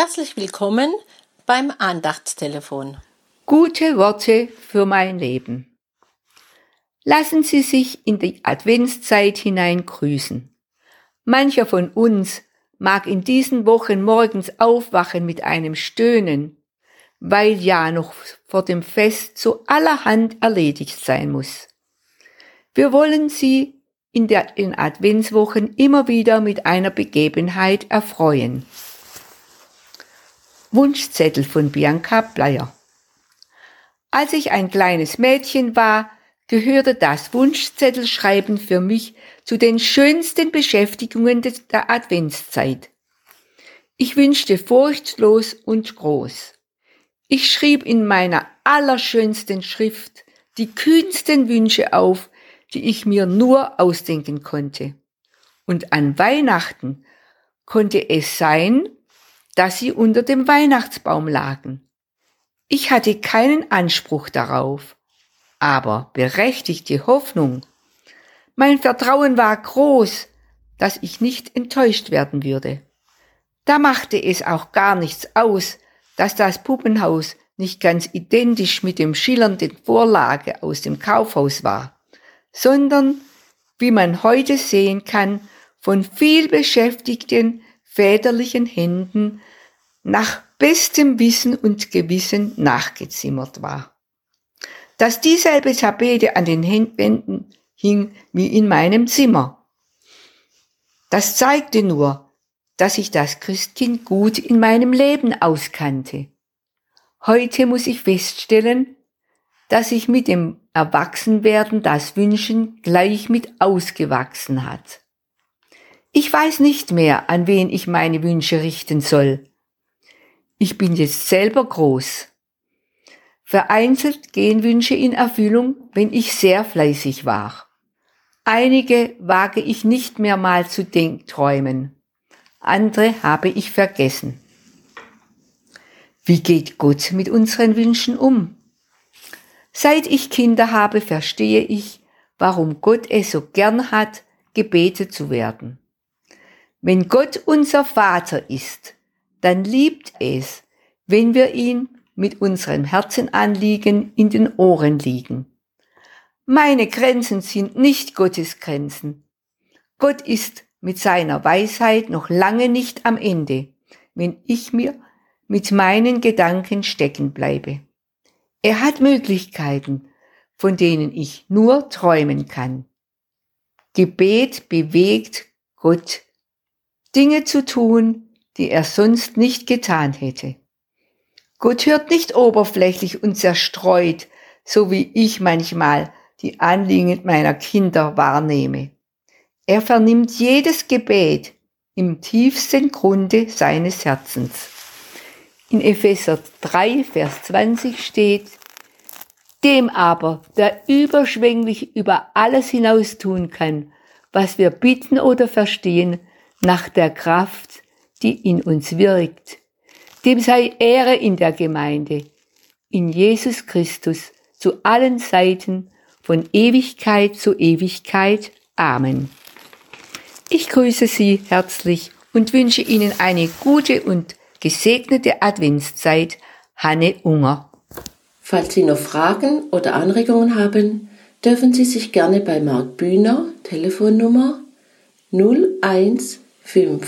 Herzlich willkommen beim Andachtstelefon. Gute Worte für mein Leben. Lassen Sie sich in die Adventszeit hinein grüßen. Mancher von uns mag in diesen Wochen morgens aufwachen mit einem Stöhnen, weil ja noch vor dem Fest so allerhand erledigt sein muss. Wir wollen Sie in den Adventswochen immer wieder mit einer Begebenheit erfreuen. Wunschzettel von Bianca Bleier. Als ich ein kleines Mädchen war, gehörte das Wunschzettelschreiben für mich zu den schönsten Beschäftigungen der Adventszeit. Ich wünschte furchtlos und groß. Ich schrieb in meiner allerschönsten Schrift die kühnsten Wünsche auf, die ich mir nur ausdenken konnte. Und an Weihnachten konnte es sein, dass sie unter dem Weihnachtsbaum lagen. Ich hatte keinen Anspruch darauf, aber berechtigte Hoffnung. Mein Vertrauen war groß, dass ich nicht enttäuscht werden würde. Da machte es auch gar nichts aus, dass das Puppenhaus nicht ganz identisch mit dem schillernden Vorlage aus dem Kaufhaus war, sondern, wie man heute sehen kann, von viel beschäftigten väterlichen Händen nach bestem Wissen und Gewissen nachgezimmert war. Dass dieselbe Tapete an den Wänden hing wie in meinem Zimmer. Das zeigte nur, dass ich das Christkind gut in meinem Leben auskannte. Heute muss ich feststellen, dass sich mit dem Erwachsenwerden das Wünschen gleich mit ausgewachsen hat. Ich weiß nicht mehr, an wen ich meine Wünsche richten soll. Ich bin jetzt selber groß. Vereinzelt gehen Wünsche in Erfüllung, wenn ich sehr fleißig war. Einige wage ich nicht mehr mal zu träumen. Andere habe ich vergessen. Wie geht Gott mit unseren Wünschen um? Seit ich Kinder habe, verstehe ich, warum Gott es so gern hat, gebetet zu werden. Wenn Gott unser Vater ist, dann liebt es, wenn wir ihn mit unserem Herzenanliegen in den Ohren liegen. Meine Grenzen sind nicht Gottes Grenzen. Gott ist mit seiner Weisheit noch lange nicht am Ende, wenn ich mir mit meinen Gedanken stecken bleibe. Er hat Möglichkeiten, von denen ich nur träumen kann. Gebet bewegt Gott, Dinge zu tun, die er sonst nicht getan hätte. Gott hört nicht oberflächlich und zerstreut, so wie ich manchmal die Anliegen meiner Kinder wahrnehme. Er vernimmt jedes Gebet im tiefsten Grunde seines Herzens. In Epheser 3, Vers 20 steht, dem aber, der überschwänglich über alles hinaus tun kann, was wir bitten oder verstehen, nach der Kraft, die in uns wirkt. Dem sei Ehre in der Gemeinde, in Jesus Christus, zu allen Seiten, von Ewigkeit zu Ewigkeit. Amen. Ich grüße Sie herzlich und wünsche Ihnen eine gute und gesegnete Adventszeit. Hanne Unger. Falls Sie noch Fragen oder Anregungen haben, dürfen Sie sich gerne bei Marc Bühner, Telefonnummer 015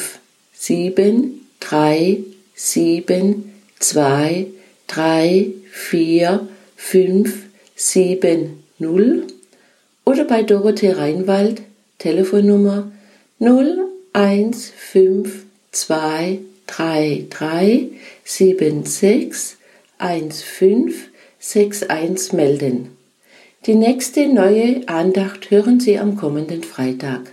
sieben, drei, sieben, zwei, drei, vier, fünf, sieben, null oder bei Dorothee Reinwald, Telefonnummer null eins fünf zwei drei drei sieben sechs eins fünf sechs eins melden. Die nächste neue Andacht hören Sie am kommenden Freitag.